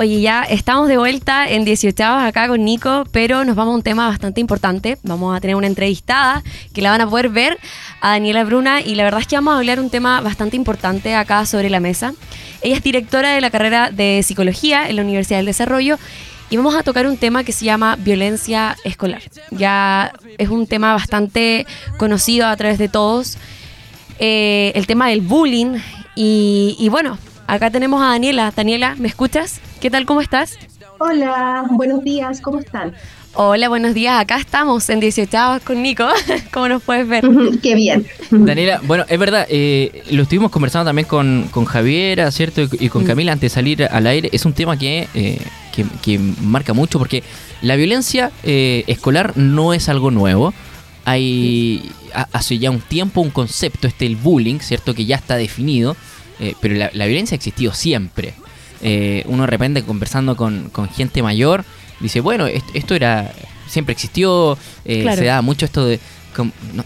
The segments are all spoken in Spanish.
Oye, ya estamos de vuelta en 18 acá con Nico, pero nos vamos a un tema bastante importante. Vamos a tener una entrevistada que la van a poder ver a Daniela Bruna y la verdad es que vamos a hablar un tema bastante importante acá sobre la mesa. Ella es directora de la carrera de psicología en la Universidad del Desarrollo y vamos a tocar un tema que se llama violencia escolar. Ya es un tema bastante conocido a través de todos. Eh, el tema del bullying y, y bueno, acá tenemos a Daniela. Daniela, ¿me escuchas? ¿Qué tal? ¿Cómo estás? Hola, buenos días, ¿cómo están? Hola, buenos días. Acá estamos en 18 con Nico. ¿Cómo nos puedes ver? Qué bien. Daniela, bueno, es verdad, eh, lo estuvimos conversando también con, con Javiera, ¿cierto? Y, con. Camila antes de salir al aire. Es un tema que, eh, que, marca mucho porque la violencia eh, escolar no es algo nuevo. Hay hace ya un tiempo un concepto, este el bullying, ¿cierto? Que ya está definido. pero la, la violencia ha existido siempre eh, uno de repente conversando con, gente mayor, dice, bueno, esto, era, siempre existió, eh, se da mucho esto de...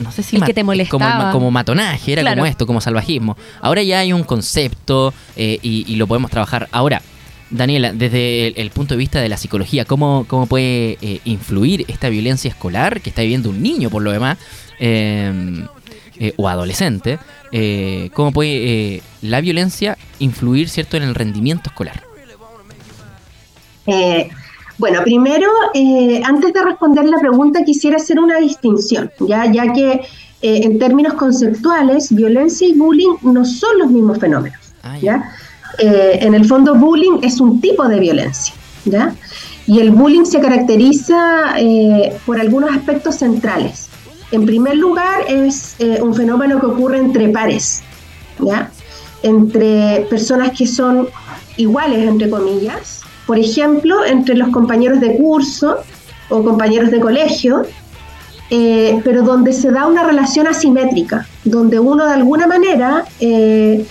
no, sé si que te como, como, matonaje, era como esto, como salvajismo. Ahora ya hay un concepto eh, y, lo podemos trabajar. Ahora, Daniela, desde el, punto de vista de la psicología, ¿cómo, cómo puede eh, influir esta violencia escolar que está viviendo un niño por lo demás? O adolescente, eh, cómo puede eh, la violencia influir cierto en el rendimiento escolar. Eh, bueno, primero, antes de responder la pregunta, quisiera hacer una distinción, ya, ya que en términos conceptuales, violencia y bullying no son los mismos fenómenos. Ah, ¿ya? en el fondo, bullying es un tipo de violencia. ¿ya? Y el bullying se caracteriza por algunos aspectos centrales. En primer lugar, es eh, un fenómeno que ocurre entre pares, entre personas que son iguales, entre comillas, por ejemplo, entre los compañeros de curso o compañeros de colegio, eh, pero donde se da una relación asimétrica, donde uno de alguna manera eh,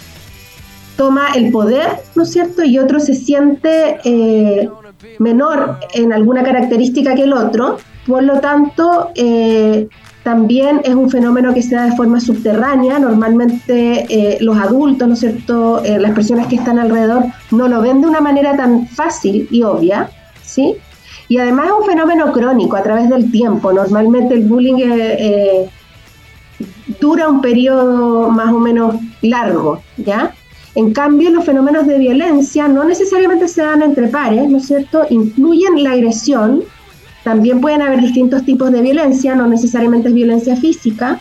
toma el poder, ¿no es cierto? Y otro se siente menor en alguna característica que el otro, por lo tanto, también es un fenómeno que se da de forma subterránea. Normalmente eh, los adultos, ¿no es cierto?, eh, las personas que están alrededor no lo ven de una manera tan fácil y obvia, ¿sí? Y además es un fenómeno crónico a través del tiempo. Normalmente el bullying eh, dura un periodo más o menos largo, ¿ya? En cambio, los fenómenos de violencia no necesariamente se dan entre pares, ¿no es cierto? Incluyen la agresión, también pueden haber distintos tipos de violencia, no necesariamente es violencia física,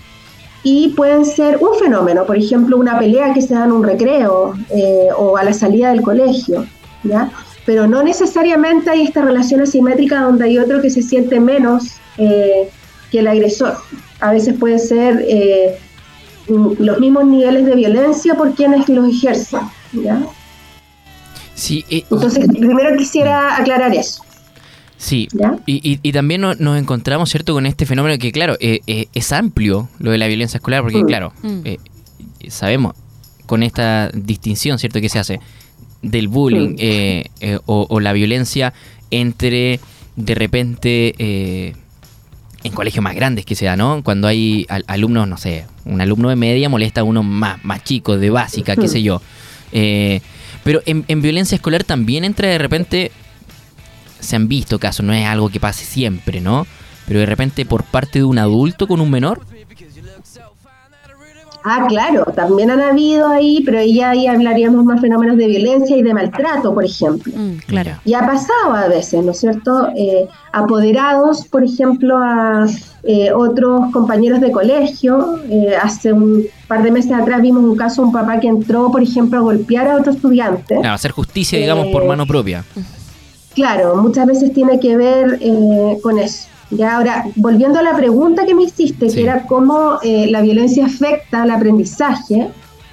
y pueden ser un fenómeno, por ejemplo, una pelea que se da en un recreo eh, o a la salida del colegio, ¿ya? Pero no necesariamente hay esta relación asimétrica donde hay otro que se siente menos eh, que el agresor. A veces puede ser eh, los mismos niveles de violencia por quienes los ejercen, ¿ya? Sí, Entonces, primero quisiera aclarar eso. Sí, y, y, también nos, encontramos, ¿cierto?, con este fenómeno que, claro, eh, eh, es amplio lo de la violencia escolar, porque, mm. claro, mm. Eh, sabemos con esta distinción, ¿cierto?, que se hace del bullying mm. o, la violencia entre, de repente, en colegios más grandes que sea, ¿no? Cuando hay alumnos, no sé, un alumno de media molesta a uno más, más chico, de básica, qué sé yo. pero en, en violencia escolar también entra de repente se han visto casos, no es algo que pase siempre, ¿no? Pero de repente por parte de un adulto con un menor. Ah, claro, también han habido ahí, pero ya ahí hablaríamos más fenómenos de violencia y de maltrato, por ejemplo. Mm, claro. Y ha pasado a veces, ¿no es cierto? Eh, apoderados, por ejemplo, a eh, otros compañeros de colegio. Eh, hace un par de meses atrás vimos un caso, un papá que entró, por ejemplo, a golpear a otro estudiante. a hacer justicia, digamos, por mano propia. Claro, muchas veces tiene que ver eh, con eso. Ya ahora, volviendo a la pregunta que me hiciste, que era cómo eh, la violencia afecta al aprendizaje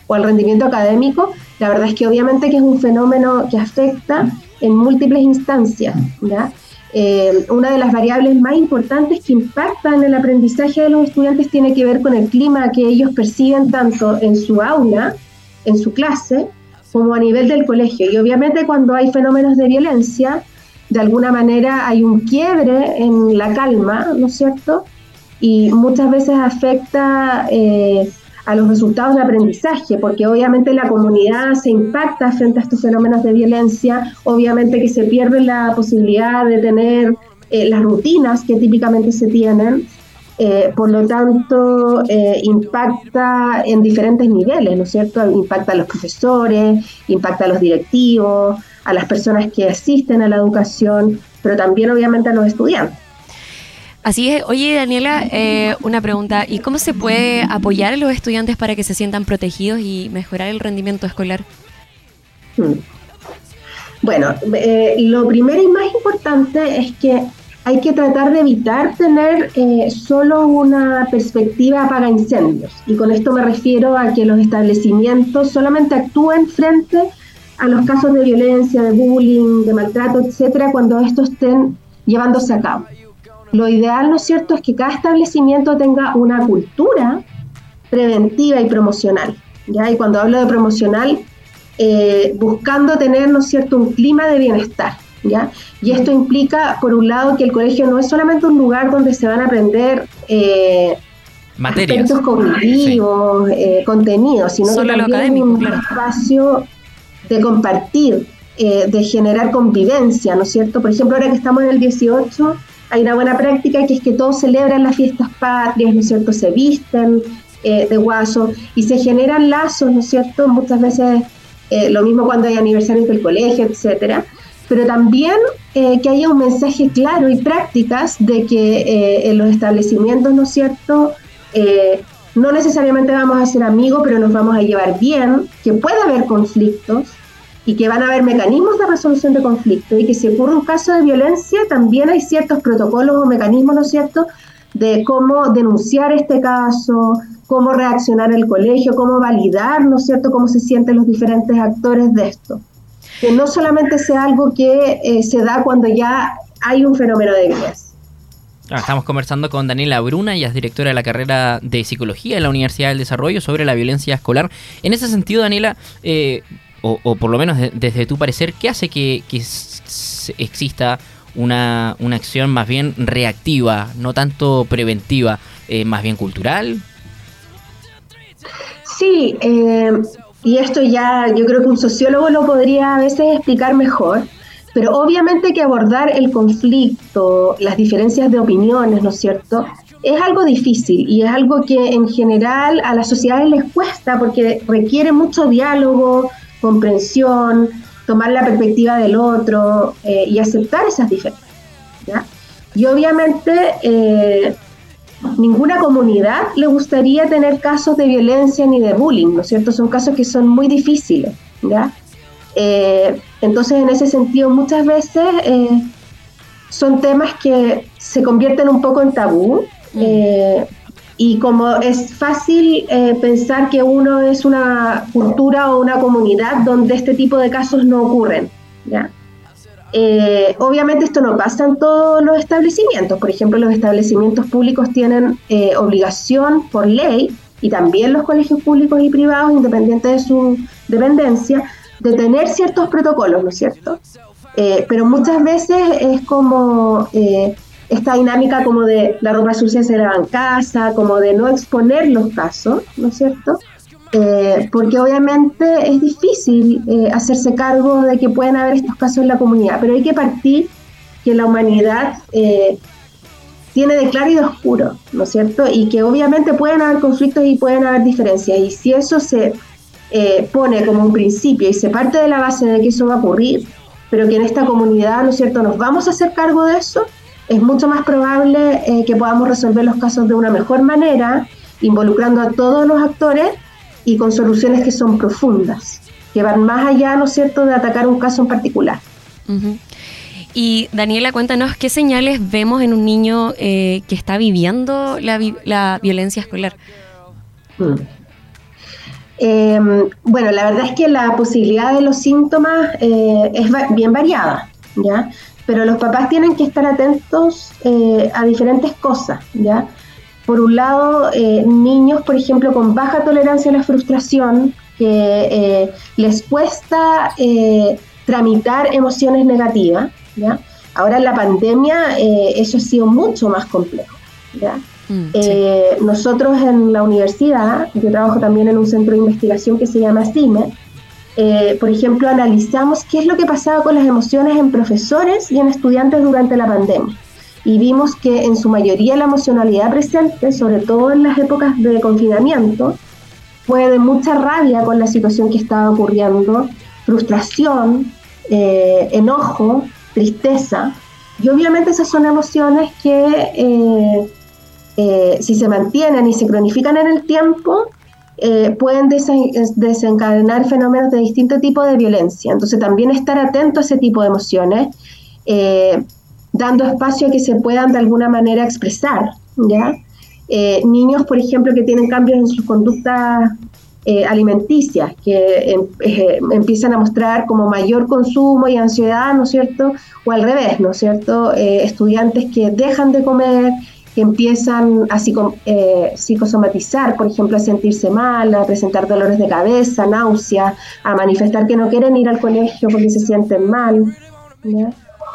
o al rendimiento académico, la verdad es que obviamente que es un fenómeno que afecta en múltiples instancias. ¿ya? Eh, una de las variables más importantes que impactan en el aprendizaje de los estudiantes tiene que ver con el clima que ellos perciben tanto en su aula, en su clase, como a nivel del colegio. Y obviamente cuando hay fenómenos de violencia, de alguna manera hay un quiebre en la calma, ¿no es cierto? Y muchas veces afecta eh, a los resultados de aprendizaje, porque obviamente la comunidad se impacta frente a estos fenómenos de violencia, obviamente que se pierde la posibilidad de tener eh, las rutinas que típicamente se tienen, eh, por lo tanto eh, impacta en diferentes niveles, ¿no es cierto? Impacta a los profesores, impacta a los directivos, a las personas que asisten a la educación, pero también obviamente a los estudiantes. Así es. Oye, Daniela, eh, una pregunta. ¿Y cómo se puede apoyar a los estudiantes para que se sientan protegidos y mejorar el rendimiento escolar? Hmm. Bueno, eh, lo primero y más importante es que hay que tratar de evitar tener eh, solo una perspectiva para incendios. Y con esto me refiero a que los establecimientos solamente actúen frente a los casos de violencia, de bullying, de maltrato, etcétera, cuando estos estén llevándose a cabo. Lo ideal, ¿no es cierto?, es que cada establecimiento tenga una cultura preventiva y promocional. ¿ya? Y cuando hablo de promocional, eh, buscando tener, ¿no es cierto?, un clima de bienestar. ¿ya? Y esto implica, por un lado, que el colegio no es solamente un lugar donde se van a aprender eh, aspectos cognitivos, eh, contenidos, sino que también un espacio de compartir, eh, de generar convivencia, ¿no es cierto? Por ejemplo, ahora que estamos en el 18, hay una buena práctica que es que todos celebran las fiestas patrias, ¿no es cierto? Se visten eh, de guaso y se generan lazos, ¿no es cierto? Muchas veces eh, lo mismo cuando hay aniversarios del colegio, etcétera. Pero también eh, que haya un mensaje claro y prácticas de que en los establecimientos, ¿no es cierto? no necesariamente vamos a ser amigos, pero nos vamos a llevar bien, que puede haber conflictos, y que van a haber mecanismos de resolución de conflicto y que si ocurre un caso de violencia también hay ciertos protocolos o mecanismos, ¿no es cierto?, de cómo denunciar este caso, cómo reaccionar el colegio, cómo validar, ¿no es cierto?, cómo se sienten los diferentes actores de esto. Que no solamente sea algo que eh, se da cuando ya hay un fenómeno de violencia. Ah, estamos conversando con Daniela Bruna, ella es directora de la carrera de Psicología en la Universidad del Desarrollo sobre la violencia escolar. En ese sentido, Daniela, eh, o, por lo menos desde tu parecer, ¿qué hace que, exista una, acción más bien reactiva, no tanto preventiva, eh, más bien cultural? Sí, eh, y esto ya yo creo que un sociólogo lo podría a veces explicar mejor, pero obviamente que abordar el conflicto, las diferencias de opiniones, ¿no es cierto? Es algo difícil y es algo que en general a las sociedades les cuesta porque requiere mucho diálogo, comprensión, tomar la perspectiva del otro eh, y aceptar esas diferencias. Y obviamente eh, ninguna comunidad le gustaría tener casos de violencia ni de bullying, ¿no es cierto? Son casos que son muy difíciles. ¿ya? Eh, entonces, en ese sentido, muchas veces son temas que se convierten un poco en tabú. Y como es fácil eh, pensar que uno es una cultura o una comunidad donde este tipo de casos no ocurren. Eh, obviamente esto no pasa en todos los establecimientos. Por ejemplo, los establecimientos públicos tienen eh, obligación por ley, y también los colegios públicos y privados, independiente de su dependencia, de tener ciertos protocolos, ¿no es cierto? pero muchas veces es como esta dinámica como de la ropa sucia se lava en casa, como de no exponer los casos, ¿no es cierto? Eh, porque obviamente es difícil eh, hacerse cargo de que pueden haber estos casos en la comunidad, pero hay que partir que la humanidad eh, tiene de claro y de oscuro, ¿no es cierto? Y que obviamente pueden haber conflictos y pueden haber diferencias, y si eso se pone como un principio y se parte de la base de que eso va a ocurrir, pero que en esta comunidad, ¿no es cierto?, nos vamos a hacer cargo de eso, es mucho más probable eh, que podamos resolver los casos de una mejor manera, involucrando a todos los actores y con soluciones que son profundas, que van más allá, ¿no es cierto?, de atacar un caso en particular. Y Daniela, cuéntanos qué señales vemos en un niño eh, que está viviendo la, violencia escolar. Mm. Em, bueno, la verdad es que la posibilidad de los síntomas eh, es bien variada, ¿ya? Pero los papás tienen que estar atentos eh, a diferentes cosas, ¿ya? Por un lado, eh, niños, por ejemplo, con baja tolerancia a la frustración, que eh, les cuesta tramitar emociones negativas, ¿ya? Ahora en la pandemia eso ha sido mucho más complejo, ¿ya? Mm, nosotros en la universidad, yo trabajo también en un centro de investigación que se llama CIME, por ejemplo, analizamos qué es lo que pasaba con las emociones en profesores y en estudiantes durante la pandemia y vimos que en su mayoría la emocionalidad presente, sobre todo en las épocas de confinamiento, fue de mucha rabia con la situación que estaba ocurriendo, frustración, eh, enojo, tristeza. Y obviamente esas son emociones que eh, eh, si se mantienen y se cronifican en el tiempo, pueden desencadenar fenómenos de distinto tipo de violencia. Entonces también estar atento a ese tipo de emociones dando espacio a que se puedan de alguna manera expresar, ¿ya? Eh, niños, por ejemplo, que tienen cambios en sus conductas eh, alimenticias, que em, eh, empiezan a mostrar como mayor consumo y ansiedad, ¿no es cierto? O al revés, ¿no es cierto? estudiantes que dejan de comer, que empiezan a psicosomatizar, por ejemplo, a sentirse mal, a presentar dolores de cabeza, náuseas, a manifestar que no quieren ir al colegio porque se sienten mal.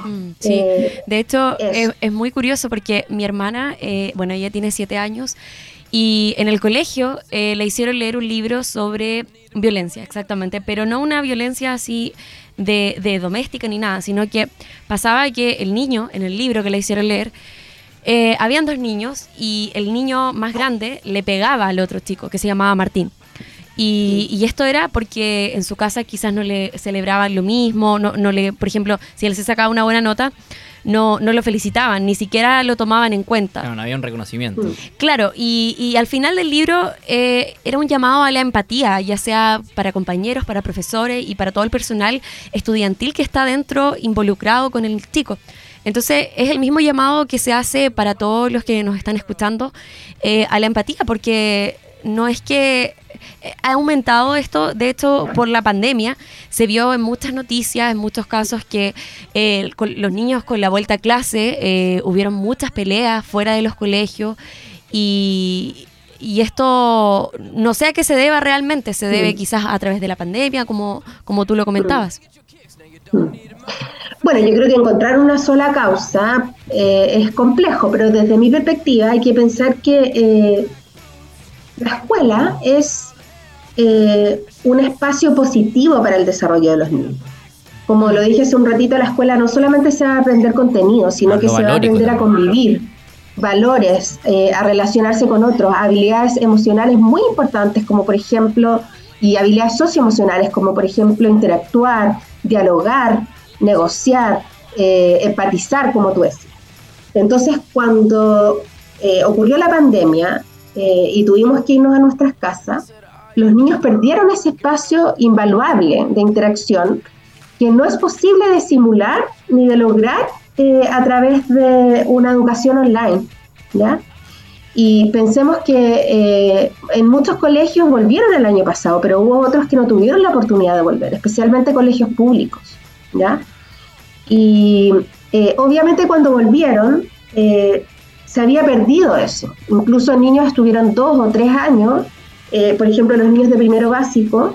Mm, sí, eh, de hecho es, muy curioso porque mi hermana, eh, bueno, ella tiene siete años y en el colegio eh, le hicieron leer un libro sobre violencia, exactamente, pero no una violencia así de, doméstica ni nada, sino que pasaba que el niño, en el libro que le hicieron leer, habían dos niños y el niño más grande le pegaba al otro chico que se llamaba Martín. Y, esto era porque en su casa quizás no le celebraban lo mismo, no, no le, por ejemplo, si él se sacaba una buena nota, no, no lo felicitaban, ni siquiera lo tomaban en cuenta. no había un reconocimiento. Mm. Claro, y, y al final del libro eh, era un llamado a la empatía, ya sea para compañeros, para profesores y para todo el personal estudiantil que está dentro involucrado con el chico. Entonces es el mismo llamado que se hace para todos los que nos están escuchando eh, a la empatía, porque no es que eh, ha aumentado esto, de hecho, por la pandemia. Se vio en muchas noticias, en muchos casos, que eh, los niños con la vuelta a clase eh, hubieron muchas peleas fuera de los colegios y, esto no sé a qué se deba realmente, se debe quizás a través de la pandemia, como, como tú lo comentabas. Bueno, yo creo que encontrar una sola causa es complejo, pero desde mi perspectiva hay que pensar que la escuela es eh, un espacio positivo para el desarrollo de los niños. Como lo dije hace un ratito, la escuela no solamente se va a aprender contenido, sino que se va a aprender a convivir, valores, eh, a relacionarse con otros, habilidades emocionales muy importantes, como por ejemplo, y habilidades socioemocionales, como por ejemplo interactuar, dialogar, negociar, eh, empatizar, como tú decías. Entonces, cuando ocurrió la pandemia, eh, y tuvimos que irnos a nuestras casas, los niños perdieron ese espacio invaluable de interacción que no es posible de simular ni de lograr eh, a través de una educación online. ¿ya? Y pensemos que eh, en muchos colegios volvieron el año pasado, pero hubo otros que no tuvieron la oportunidad de volver, especialmente colegios públicos. ¿Ya? Y obviamente cuando volvieron, se había perdido eso. Incluso niños estuvieron dos o tres años, eh, por ejemplo los niños de primero básico,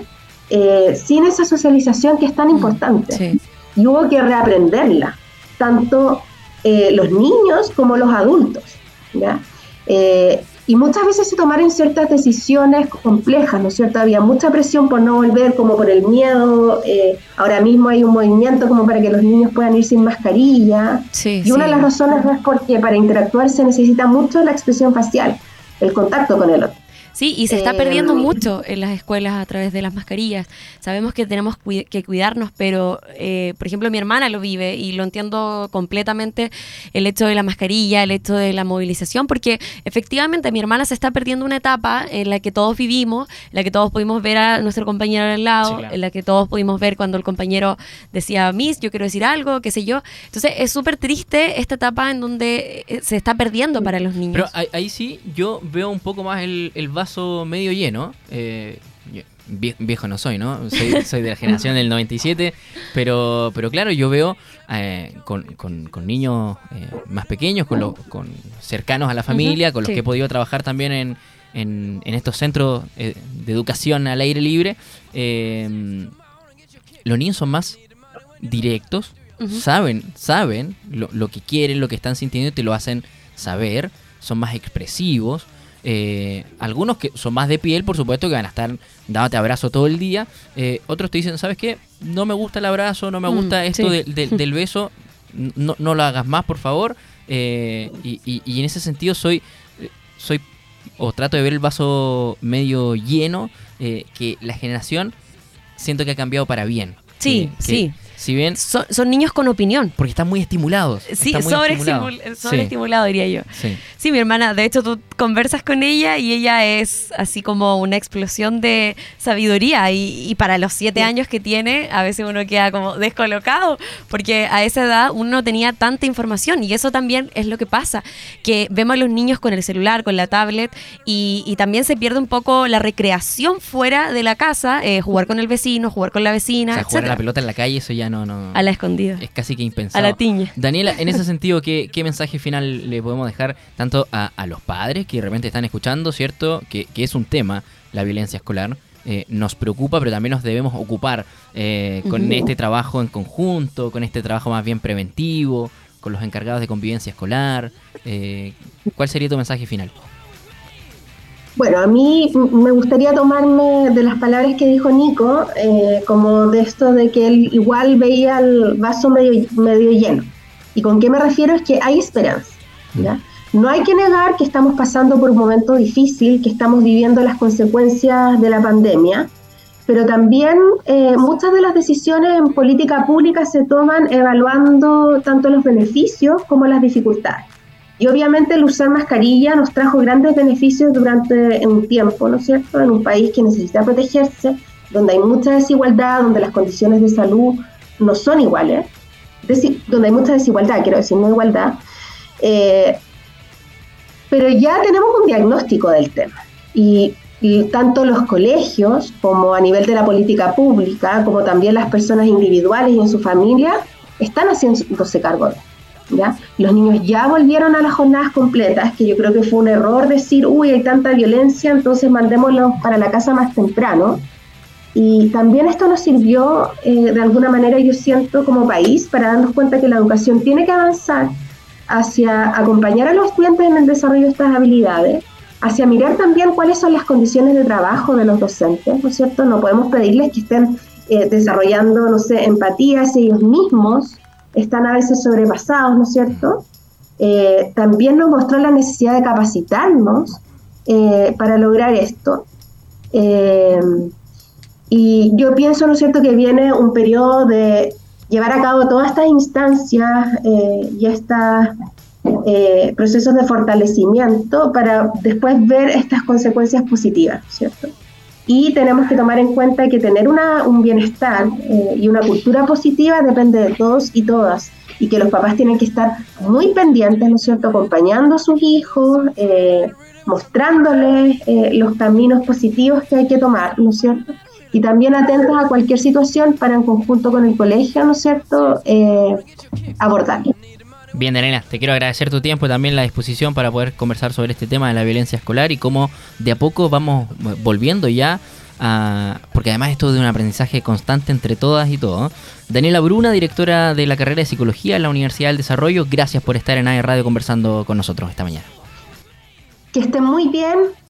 eh, sin esa socialización que es tan mm, importante. Y hubo que reaprenderla, tanto eh, los niños como los adultos. ¿ya? Y muchas veces se tomaron ciertas decisiones complejas, ¿no es cierto? Había mucha presión por no volver, como por el miedo. Eh, ahora mismo hay un movimiento como para que los niños puedan ir sin mascarilla. y una de las razones es porque para interactuar se necesita mucho la expresión facial, el contacto con el otro. Sí, y se está perdiendo em, mucho en las escuelas a través de las mascarillas. Sabemos que tenemos que cuidarnos, pero, eh, por ejemplo, mi hermana lo vive y lo entiendo completamente el hecho de la mascarilla, el hecho de la movilización, porque efectivamente mi hermana se está perdiendo una etapa en la que todos vivimos, en la que todos pudimos ver a nuestro compañero al lado, en la que todos pudimos ver cuando el compañero decía, Miss, yo quiero decir algo, qué sé yo. Entonces es súper triste esta etapa en donde eh, se está perdiendo para los niños. Pero ahí, sí yo veo un poco más el, el medio lleno. Eh, viejo no soy, ¿no? Soy, de la generación del 97, pero, pero claro, yo veo eh, con, niños eh, más pequeños, con, los con cercanos a la familia, con los que he podido trabajar también en, en, estos centros de educación al aire libre. los niños son más directos, saben, saben lo, lo, que quieren, lo que están sintiendo y te lo hacen saber son más expresivos. Eh, algunos que son más de piel, por supuesto, que van a estar dándote abrazo todo el día. Eh, otros te dicen, ¿sabes qué? No me gusta el abrazo, no me mm, gusta esto del beso, no, no, lo hagas más, por favor. Eh, y, en ese sentido soy, soy, o trato de ver el vaso medio lleno, que la generación siento que ha cambiado para bien. Sí, sí. Si bien son, niños con opinión. Porque están muy estimulados. Sí, sobreestimulados, diría yo. Sí. sí, mi hermana, de hecho tú conversas con ella y ella es así como una explosión de sabiduría y, para los siete años que tiene, a veces uno queda como descolocado porque a esa edad uno no tenía tanta información y eso también es lo que pasa, que vemos a los niños con el celular, con la tablet y, también se pierde un poco la recreación fuera de la casa, eh, jugar con el vecino, jugar con la vecina. O sea, jugar a la pelota en la calle, eso ya no, no. A la escondida. Es casi que impensable. A la tiña. Daniela, en ese sentido, ¿qué, qué mensaje final le podemos dejar tanto a, los padres que de repente están escuchando, ¿cierto? Que, es un tema, la violencia escolar. Eh, nos preocupa, pero también nos debemos ocupar eh, con este trabajo en conjunto, con este trabajo más bien preventivo, con los encargados de convivencia escolar. Eh, ¿Cuál sería tu mensaje final? Bueno, a mí me gustaría tomarme de las palabras que dijo Nico, eh, como de esto de que él igual veía el vaso medio, medio lleno. ¿Y con qué me refiero? Es que hay esperanza. ¿ya? No hay que negar que estamos pasando por un momento difícil, que estamos viviendo las consecuencias de la pandemia, pero también eh, muchas de las decisiones en política pública se toman evaluando tanto los beneficios como las dificultades. Y obviamente el usar mascarilla nos trajo grandes beneficios durante un tiempo, ¿no es cierto? En un país que necesita protegerse, donde hay mucha desigualdad, donde las condiciones de salud no son iguales, donde hay mucha desigualdad, quiero decir, no igualdad. Eh, pero ya tenemos un diagnóstico del tema. Y, tanto los colegios, como a nivel de la política pública, como también las personas individuales y en su familia, están haciéndose cargo de los niños ya volvieron a las jornadas completas, que yo creo que fue un error decir, uy, hay tanta violencia, entonces mandémoslos para la casa más temprano. Y también esto nos sirvió, eh, de alguna manera, yo siento, como país, para darnos cuenta que la educación tiene que avanzar hacia acompañar a los estudiantes en el desarrollo de estas habilidades, hacia mirar también cuáles son las condiciones de trabajo de los docentes, ¿no es cierto? No podemos pedirles que estén eh, desarrollando, no sé, empatía hacia ellos mismos, están a veces sobrepasados, ¿no es cierto? Eh, también nos mostró la necesidad de capacitarnos eh, para lograr esto. Y yo pienso, ¿no es cierto?, que viene un periodo de llevar a cabo todas estas instancias y estos procesos de fortalecimiento para después ver estas consecuencias positivas, ¿cierto? Y tenemos que tomar en cuenta que tener una, un bienestar eh, y una cultura positiva depende de todos y todas. Y que los papás tienen que estar muy pendientes, ¿no es cierto?, acompañando a sus hijos, eh, mostrándoles eh, los caminos positivos que hay que tomar, ¿no es cierto? Y también atentos a cualquier situación para en conjunto con el colegio, ¿no es cierto?, abordar. Bien, Daniela, te quiero agradecer tu tiempo y también la disposición para poder conversar sobre este tema de la violencia escolar y cómo de a poco vamos volviendo ya a... porque además esto es de un aprendizaje constante entre todas y todos. Daniela Bruna, directora de la carrera de Psicología en la Universidad del Desarrollo, gracias por estar en AE Radio conversando con nosotros esta mañana. Que estén muy bien,